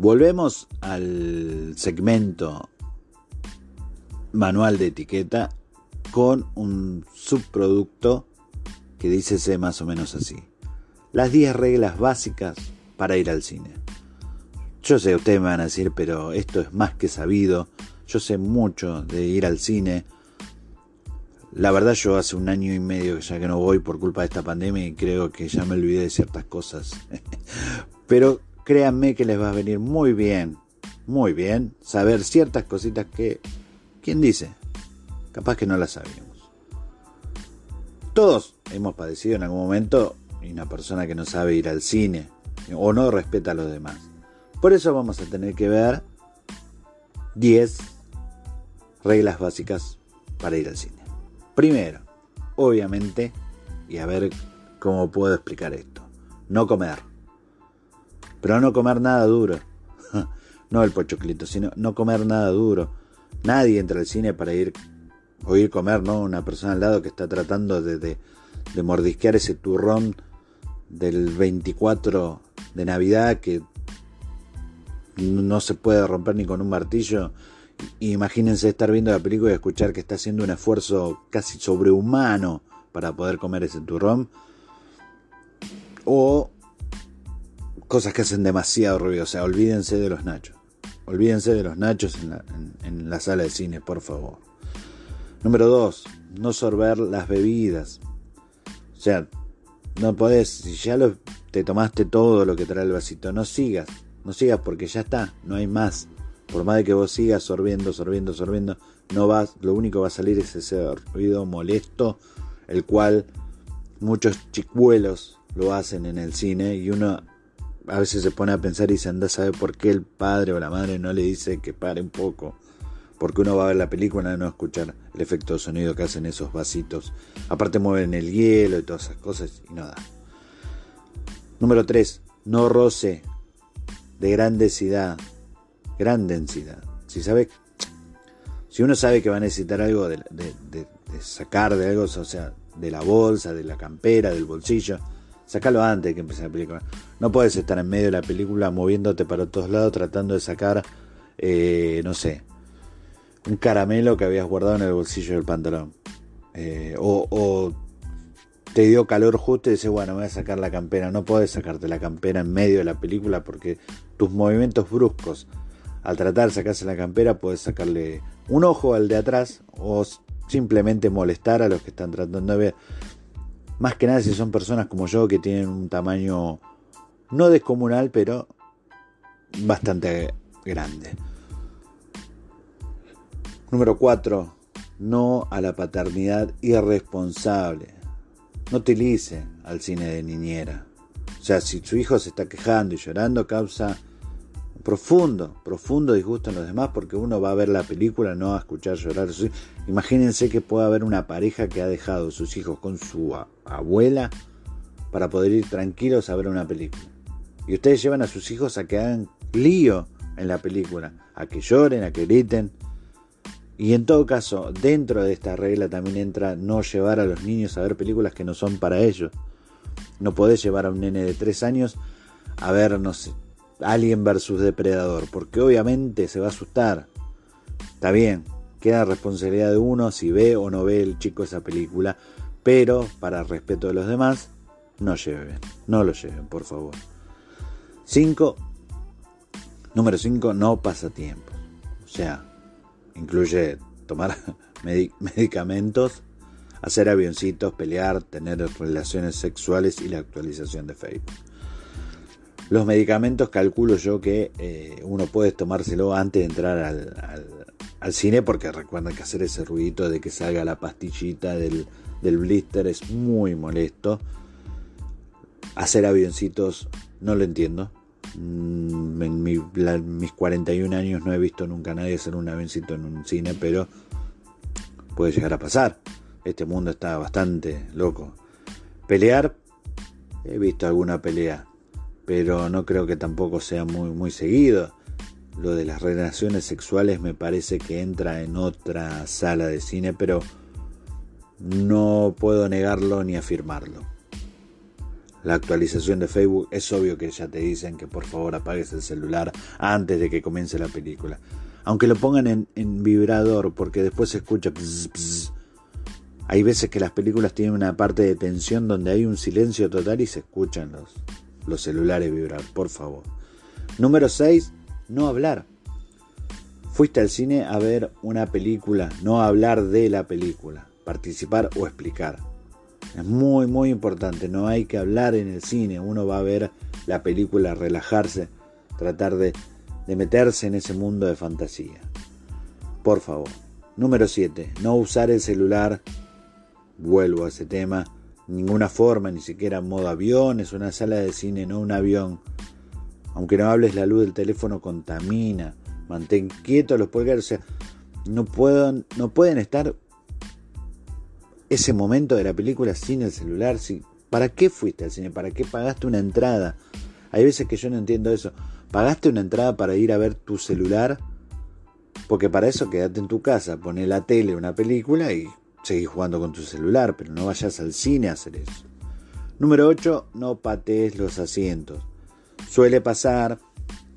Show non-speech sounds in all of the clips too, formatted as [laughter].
Volvemos al segmento manual de etiqueta con un subproducto que dice más o menos así. Las 10 reglas básicas para ir al cine. Yo sé, ustedes me van a decir, pero esto es más que sabido. Yo sé mucho de ir al cine. La verdad yo hace un año y medio ya que no voy por culpa de esta pandemia y creo que ya me olvidé de ciertas cosas. [laughs] pero créanme que les va a venir muy bien, muy bien, saber ciertas cositas que, ¿quién dice? Capaz que no las sabíamos. Todos hemos padecido en algún momento una persona que no sabe ir al cine o no respeta a los demás. Por eso vamos a tener que ver 10 reglas básicas para ir al cine. Primero, obviamente, y a ver cómo puedo explicar esto, no comer. Pero no comer nada duro. [laughs] no el pochoclito, sino no comer nada duro. Nadie entra al cine para ir o ir comer, ¿no? Una persona al lado que está tratando de, de, mordisquear ese turrón del 24 de Navidad que no se puede romper ni con un martillo. Imagínense estar viendo la película y escuchar que está haciendo un esfuerzo casi sobrehumano para poder comer ese turrón. O cosas que hacen demasiado ruido. O sea, olvídense de los nachos. Olvídense de los nachos en la, sala de cine, por favor. Número dos, no sorber las bebidas. O sea, no podés, si ya lo, te tomaste todo lo que trae el vasito, no sigas, no sigas porque ya está, no hay más. Por más de que vos sigas sorbiendo, sorbiendo, sorbiendo, no vas, lo único que va a salir es ese ruido molesto, el cual muchos chicuelos lo hacen en el cine y uno a veces se pone a pensar y se anda a saber por qué el padre o la madre no le dice que pare un poco. Porque uno va a ver la película y no escuchar el efecto de sonido que hacen esos vasitos. Aparte mueven el hielo y todas esas cosas y no da. Número 3. No roce de gran densidad. Gran densidad. Si sabe, si uno sabe que va a necesitar algo de, de sacar de algo, o sea, de la bolsa, de la campera, del bolsillo, Sácalo antes de que empiece la película. No puedes estar en medio de la película moviéndote para todos lados tratando de sacar, eh, no sé, un caramelo que habías guardado en el bolsillo del pantalón. Eh, o, te dio calor justo y dices, bueno, voy a sacar la campera. No puedes sacarte la campera en medio de la película porque tus movimientos bruscos, al tratar de sacarse la campera, puedes sacarle un ojo al de atrás o simplemente molestar a los que están tratando de ver. Más que nada si son personas como yo que tienen un tamaño no descomunal, pero bastante grande. Número 4. No a la paternidad irresponsable. No utilice al cine de niñera. O sea, si su hijo se está quejando y llorando, causa profundo, profundo disgusto en los demás porque uno va a ver la película, no a escuchar llorar. Imagínense que puede haber una pareja que ha dejado sus hijos con su abuela para poder ir tranquilos a ver una película. Y ustedes llevan a sus hijos a que hagan lío en la película, a que lloren, a que griten. Y en todo caso, dentro de esta regla también entra no llevar a los niños a ver películas que no son para ellos. No podés llevar a un nene de 3 años a ver, no sé, Alien versus Depredador, porque obviamente se va a asustar. Está bien, queda responsabilidad de uno si ve o no ve el chico esa película, pero para respeto de los demás, no lleven, no lo lleven, por favor. 5. Número 5, no pasatiempos. O sea, incluye tomar [laughs] medicamentos, hacer avioncitos, pelear, tener relaciones sexuales y la actualización de Facebook. Los medicamentos calculo yo que eh, uno puede tomárselo antes de entrar al, cine porque recuerden que hacer ese ruidito de que salga la pastillita del, blister es muy molesto. Hacer avioncitos no lo entiendo. Mm, en mis 41 años no he visto nunca a nadie hacer un avioncito en un cine, pero puede llegar a pasar. Este mundo está bastante loco. Pelear, he visto alguna pelea pero no creo que tampoco sea muy, muy seguido. Lo de las relaciones sexuales me parece que entra en otra sala de cine, pero no puedo negarlo ni afirmarlo. La actualización de Facebook es obvio que ya te dicen que por favor apagues el celular antes de que comience la película. Aunque lo pongan en, vibrador porque después se escucha... Hay veces que las películas tienen una parte de tensión donde hay un silencio total y se escuchan los, los celulares vibrar, por favor. Número 6, no hablar. Fuiste al cine a ver una película, no hablar de la película, participar o explicar. Es muy, muy importante, no hay que hablar en el cine, uno va a ver la película, relajarse, tratar de, de meterse en ese mundo de fantasía. Por favor. Número 7, no usar el celular, vuelvo a ese tema, ninguna forma, ni siquiera modo avión, es una sala de cine, no un avión. Aunque no hables, la luz del teléfono contamina. Mantén quietos los pulgares, o sea, no, puedo, no pueden estar ese momento de la película sin el celular. ¿Para qué fuiste al cine? ¿Para qué pagaste una entrada? Hay veces que yo no entiendo eso. ¿Pagaste una entrada para ir a ver tu celular? Porque para eso quédate en tu casa, poné la tele, una película y Seguís jugando con tu celular, pero no vayas al cine a hacer eso. Número 8. No patees los asientos. Suele pasar,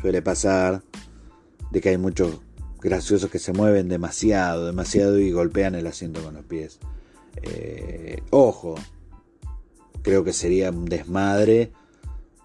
suele pasar, de que hay muchos graciosos que se mueven demasiado, demasiado y golpean el asiento con los pies. Eh, ojo, creo que sería un desmadre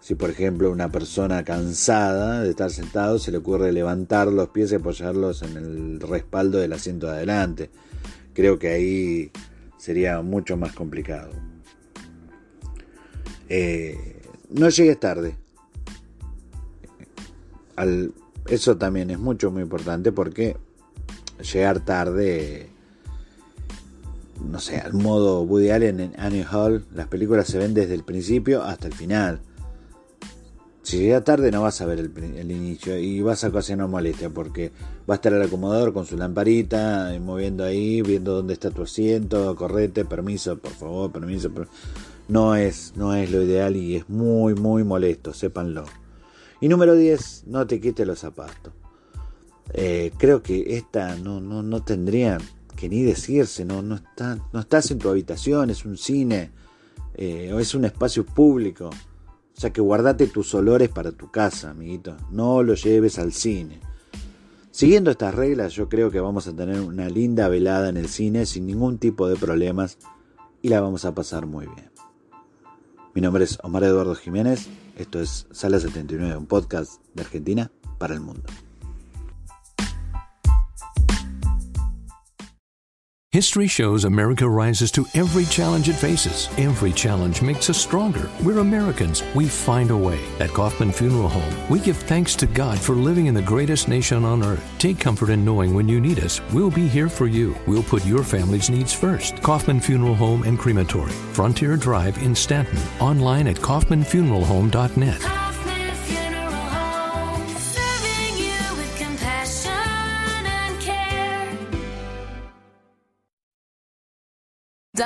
si por ejemplo una persona cansada de estar sentado se le ocurre levantar los pies y apoyarlos en el respaldo del asiento de adelante creo que ahí sería mucho más complicado. Eh, no llegues tarde. eso también es mucho, muy importante porque llegar tarde, no sé, al modo Woody Allen en Annie Hall, las películas se ven desde el principio hasta el final. Si llega tarde no vas a ver el, inicio y vas a ocasionar molestia porque va a estar el acomodador con su lamparita, eh, moviendo ahí, viendo dónde está tu asiento, correte, permiso, por favor, permiso. No es, no es lo ideal y es muy, muy molesto, sépanlo. Y número 10, no te quites los zapatos. Eh, creo que esta no, no, no tendría que ni decirse, no, no, está, no estás en tu habitación, es un cine eh, o es un espacio público. O sea que guardate tus olores para tu casa, amiguito. No lo lleves al cine. Siguiendo estas reglas, yo creo que vamos a tener una linda velada en el cine sin ningún tipo de problemas y la vamos a pasar muy bien. Mi nombre es Omar Eduardo Jiménez. Esto es Sala 79, un podcast de Argentina para el mundo. History shows America rises to every challenge it faces. Every challenge makes us stronger. We're Americans. We find a way. At Kaufman Funeral Home, we give thanks to God for living in the greatest nation on earth. Take comfort in knowing when you need us, we'll be here for you. We'll put your family's needs first. Kaufman Funeral Home and Crematory, Frontier Drive in Stanton. Online at kaufmanfuneralhome.net.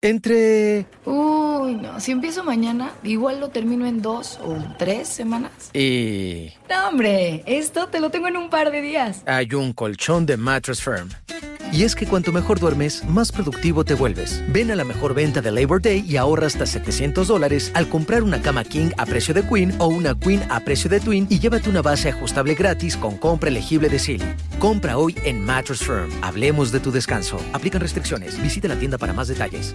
Entre... Uy, no. Si empiezo mañana, igual lo termino en dos o tres semanas. Y... No, hombre. Esto te lo tengo en un par de días. Hay un colchón de Mattress Firm. Y es que cuanto mejor duermes, más productivo te vuelves. Ven a la mejor venta de Labor Day y ahorra hasta 700 dólares al comprar una cama King a precio de Queen o una Queen a precio de Twin y llévate una base ajustable gratis con compra elegible de Silly. Compra hoy en Mattress Firm. Hablemos de tu descanso. Aplican restricciones. Visita la tienda para más detalles.